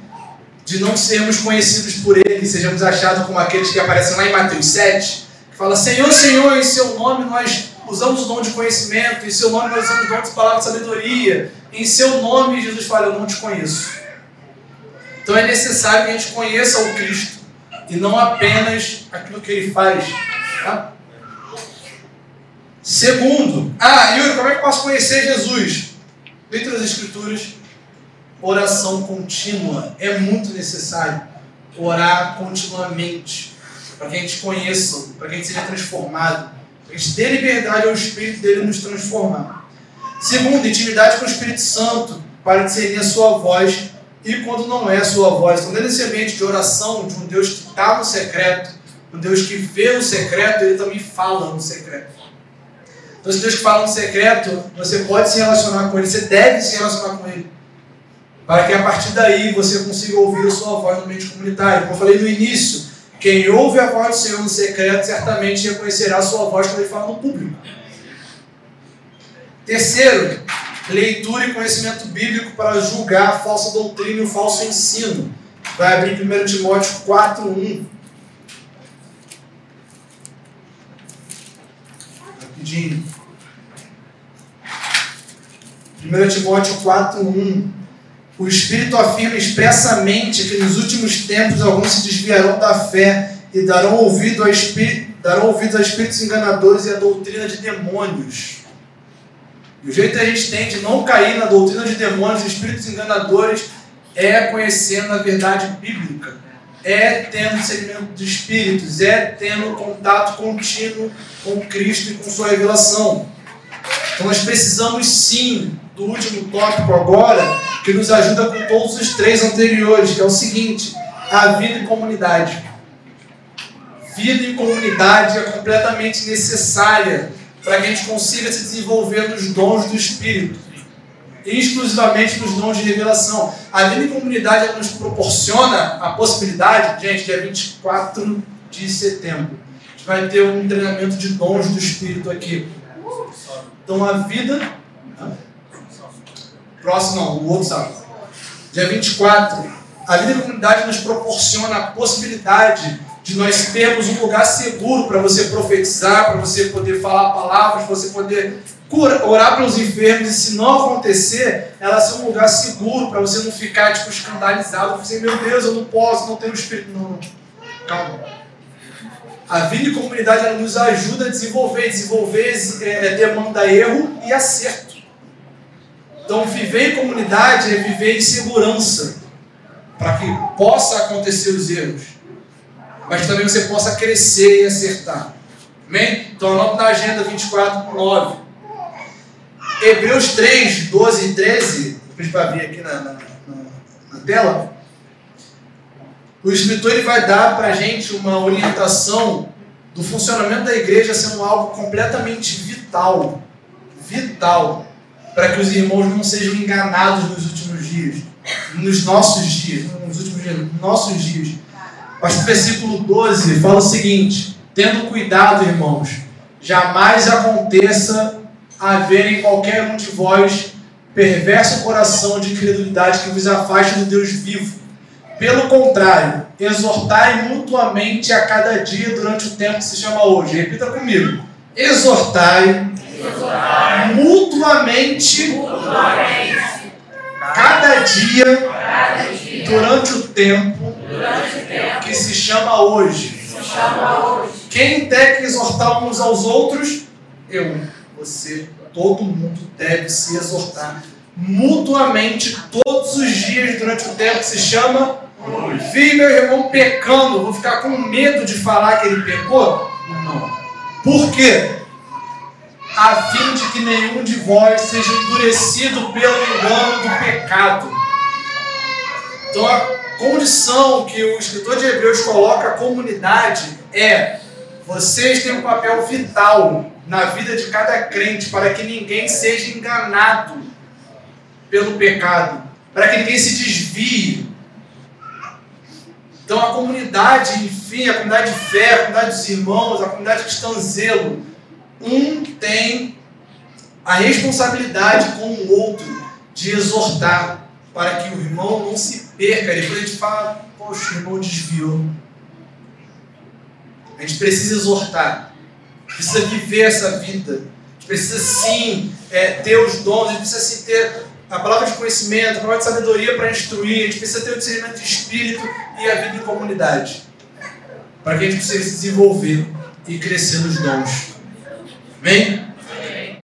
de não sermos conhecidos por Ele, sejamos achados como aqueles que aparecem lá em Mateus 7, que fala, Senhor, Senhor, em seu nome nós usamos o dom de conhecimento, em seu nome nós usamos o dom de palavra de sabedoria, em seu nome Jesus fala, eu não te conheço. Então é necessário que a gente conheça o Cristo e não apenas aquilo que ele faz. Tá? Segundo, ah, Yuri, como é que eu posso conhecer Jesus? Leitura das Escrituras, oração contínua. É muito necessário orar continuamente para que a gente conheça, para que a gente seja transformado, para que a gente dê liberdade ao Espírito dele nos transformar. Segundo, intimidade com o Espírito Santo, para discernir a sua voz e quando não é a sua voz. Então, dentro desse ambiente de oração, de um Deus que está no secreto, um Deus que vê no secreto, ele também fala no secreto. Então, esse Deus fala no secreto, você pode se relacionar com Ele, você deve se relacionar com Ele. Para que a partir daí você consiga ouvir a sua voz no ambiente comunitário. Como eu falei no início, quem ouve a voz do Senhor no secreto certamente reconhecerá a sua voz quando ele fala no público. Terceiro, leitura e conhecimento bíblico para julgar a falsa doutrina e o falso ensino. Vai abrir 1 Timóteo 4, 1. Rapidinho. 1 Timóteo 4, 1. O Espírito afirma expressamente que nos últimos tempos alguns se desviarão da fé e darão ouvido a, espí darão ouvido a espíritos enganadores e a doutrina de demônios. E o jeito que a gente tem de não cair na doutrina de demônios e espíritos enganadores é conhecendo a verdade bíblica, é tendo segmento de espíritos, é tendo contato contínuo com Cristo e com sua revelação. Então nós precisamos sim do último tópico agora, que nos ajuda com todos os três anteriores, que é o seguinte: a vida em comunidade. Vida em comunidade é completamente necessária para que a gente consiga se desenvolver nos dons do Espírito, exclusivamente nos dons de revelação. A vida em comunidade nos proporciona a possibilidade, gente, dia 24 de setembro, a gente vai ter um treinamento de dons do Espírito aqui. Então a vida. Próximo não, o outro sábado. Dia 24. A vida em comunidade nos proporciona a possibilidade de nós termos um lugar seguro para você profetizar, para você poder falar palavras, para você poder cura, orar pelos enfermos, e se não acontecer, ela ser um lugar seguro para você não ficar tipo, escandalizado, você, meu Deus, eu não posso, não tenho espírito. Não, calma. A vida em comunidade ela nos ajuda a desenvolver. Desenvolver é, demanda erro e acerto. Então, viver em comunidade é viver em segurança, para que possa acontecer os erros, mas também você possa crescer e acertar. Amém? Então, anota na agenda 24 9. Hebreus 3, 12 e 13, depois para vir aqui na, na, na, na tela o escritor ele vai dar para a gente uma orientação do funcionamento da igreja sendo algo completamente vital. Vital. Para que os irmãos não sejam enganados nos últimos dias, nos nossos dias, nos últimos dias, nos nossos dias. Mas o versículo 12 fala o seguinte: tendo cuidado, irmãos, jamais aconteça haver em qualquer um de vós perverso coração de incredulidade que vos afaste do Deus vivo. Pelo contrário, exortai mutuamente a cada dia durante o tempo que se chama hoje. Repita comigo. Exortai, exortai mutuamente, mutuamente cada, dia, cada dia durante, o tempo, durante o tempo que se chama hoje. Se chama hoje. Quem que exortar uns aos outros? Eu, você, todo mundo deve se exortar mutuamente todos os dias durante o tempo que se chama Vi meu irmão pecando, vou ficar com medo de falar que ele pecou? Não. Por quê? A fim de que nenhum de vós seja endurecido pelo engano do pecado. Então a condição que o escritor de Hebreus coloca a comunidade é vocês têm um papel vital na vida de cada crente para que ninguém seja enganado pelo pecado, para que ninguém se desvie. Então a comunidade, enfim, a comunidade de fé, a comunidade dos irmãos, a comunidade cristã zelo, um tem a responsabilidade com o outro de exortar para que o irmão não se perca. Depois a gente fala, poxa, o irmão desviou. A gente precisa exortar, precisa viver essa vida. Precisa sim é, ter os dons, a gente precisa sim ter a palavra de conhecimento, a palavra de sabedoria para instruir, a gente precisa ter o discernimento de espírito e a vida em comunidade. Para que a gente possa se desenvolver e crescer nos dons. Amém?